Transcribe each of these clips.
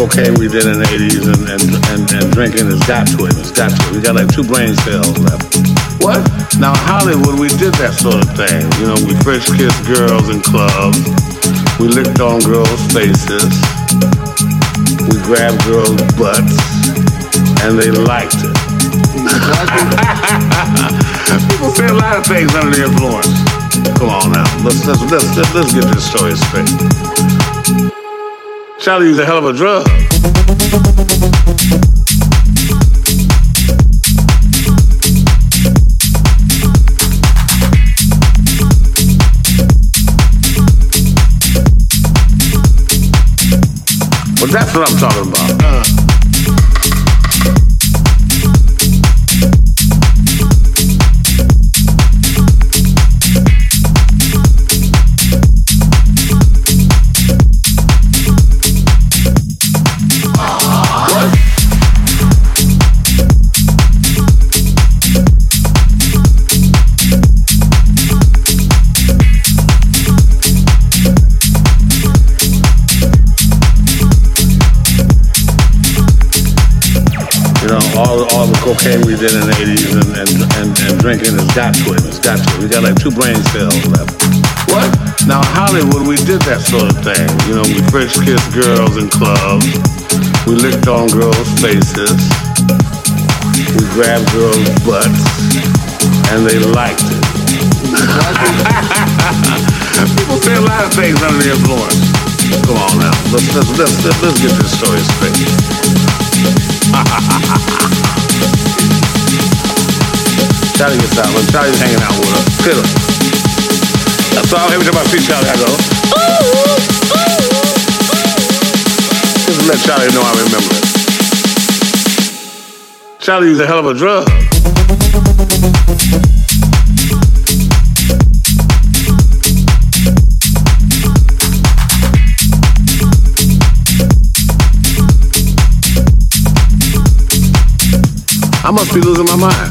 cocaine we did in the 80s and, and, and, and drinking has got to it. It's got to it. We got like two brain cells left. What? Now, Hollywood, we did that sort of thing. You know, we first kissed girls in clubs. We licked on girls' faces. We grabbed girls' butts. And they liked it. People say a lot of things under the influence. Come on now. Let's, let's, let's, let's, let's get this story straight. Charlie a hell of a drug. Well, that's what I'm talking about. Cocaine we did in the 80s and, and, and, and drinking has got to it. It's got to it. We got like two brain cells left. What? Now, Hollywood, we did that sort of thing. You know, we French kissed girls in clubs. We licked on girls' faces. We grabbed girls' butts. And they liked it. People say a lot of things under the influence. Come on now. Let's, let's, let's, let's, let's get this story straight. Charlie gets out. When Charlie's hanging out with us. That's all. Every time I see Charlie, I go, Just let Charlie know I remember it. Charlie used a hell of a drug. I must be losing my mind.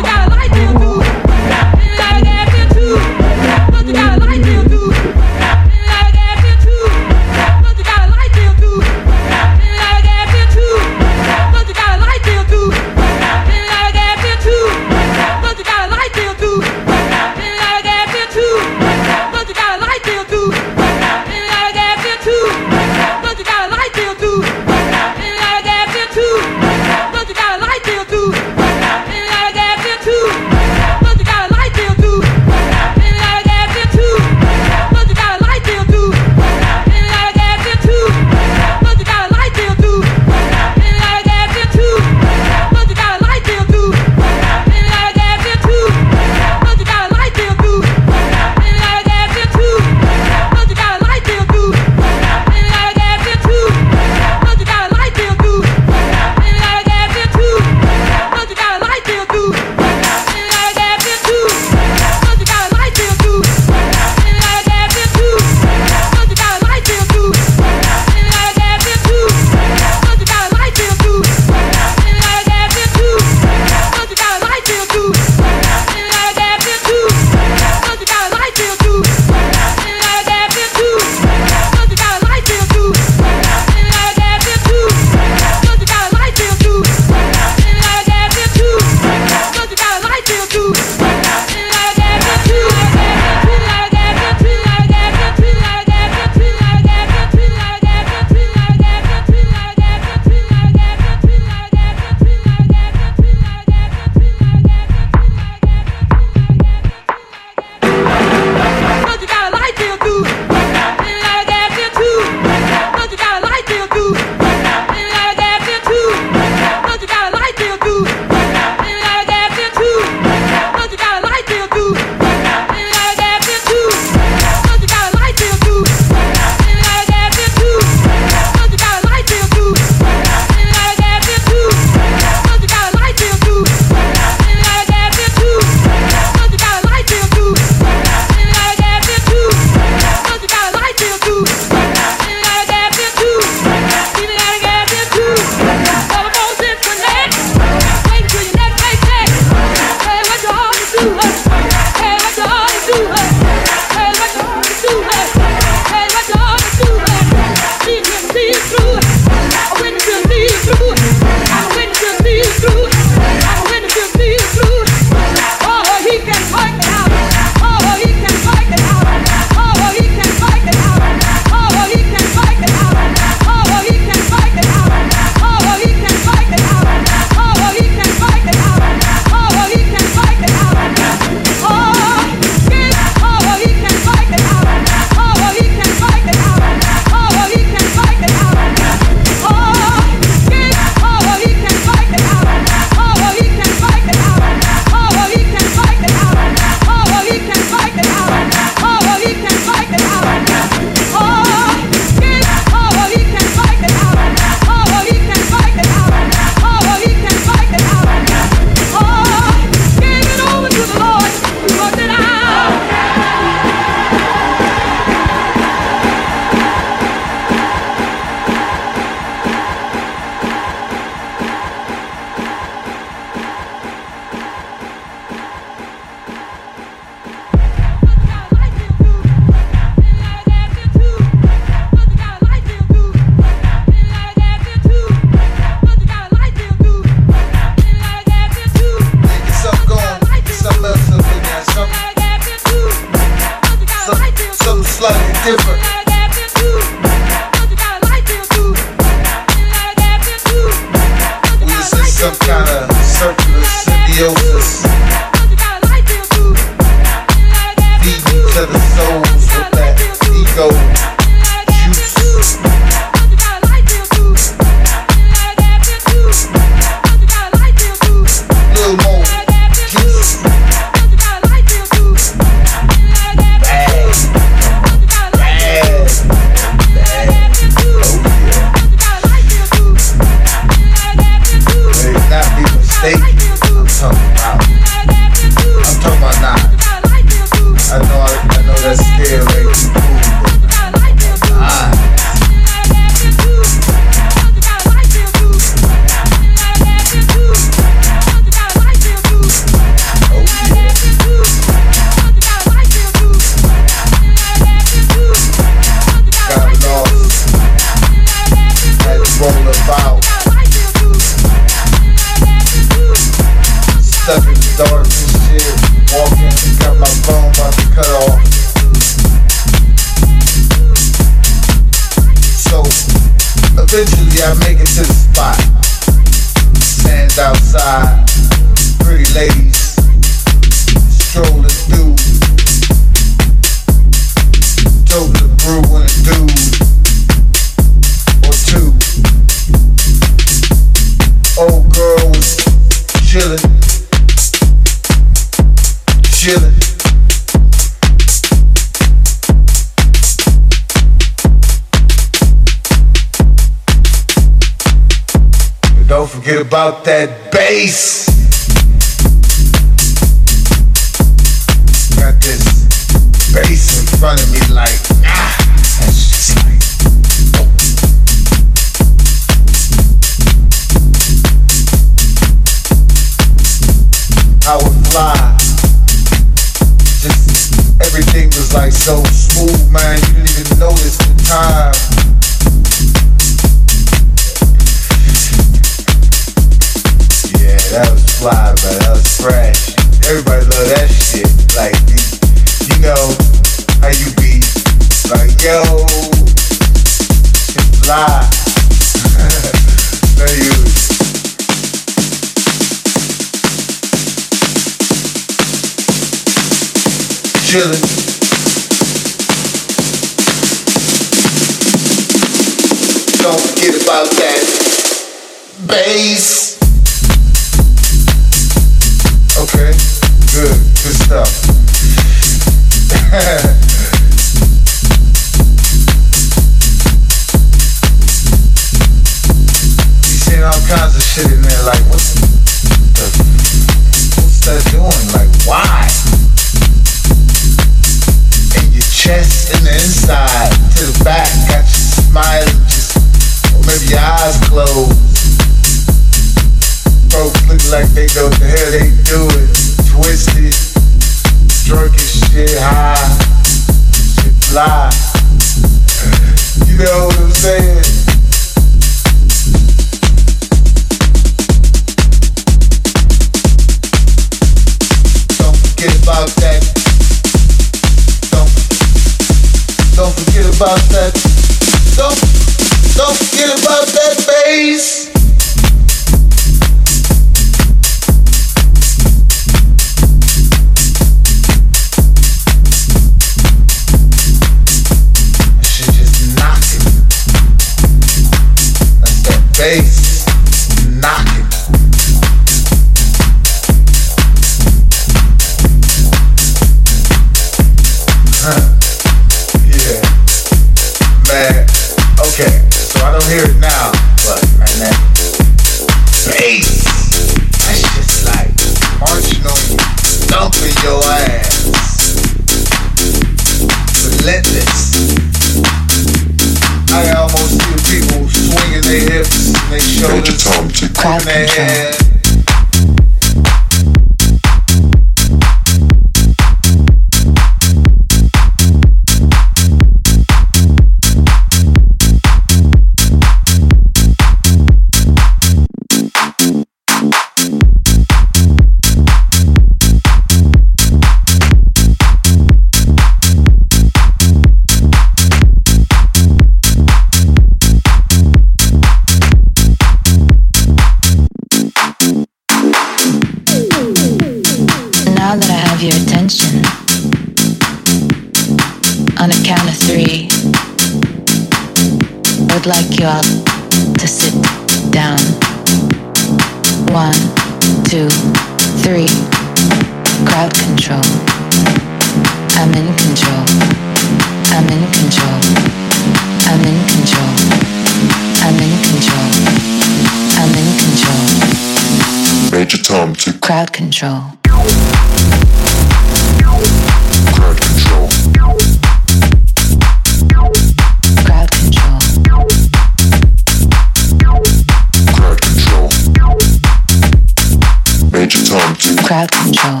Crowd control. Crowd control.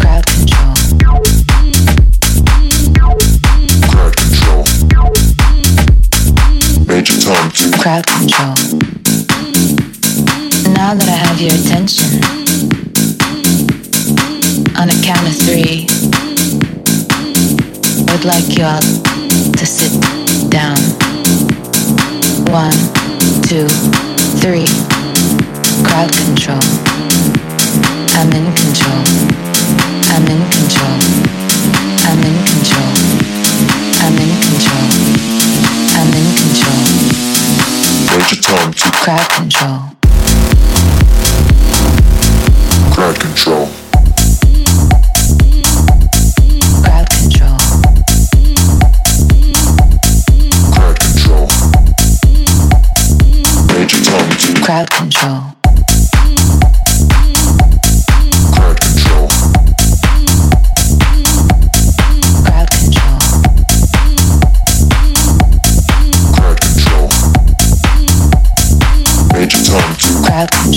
Crowd control. Crowd control. Major tom. Crowd control. Now that I have your attention, on a count of three, I'd like y'all to sit down. One, two, three. Crowd control. I'm in control. I'm in control. I'm in control. I'm in control. I'm in control. Crowd control. Crowd control. crowd control. Crowd control.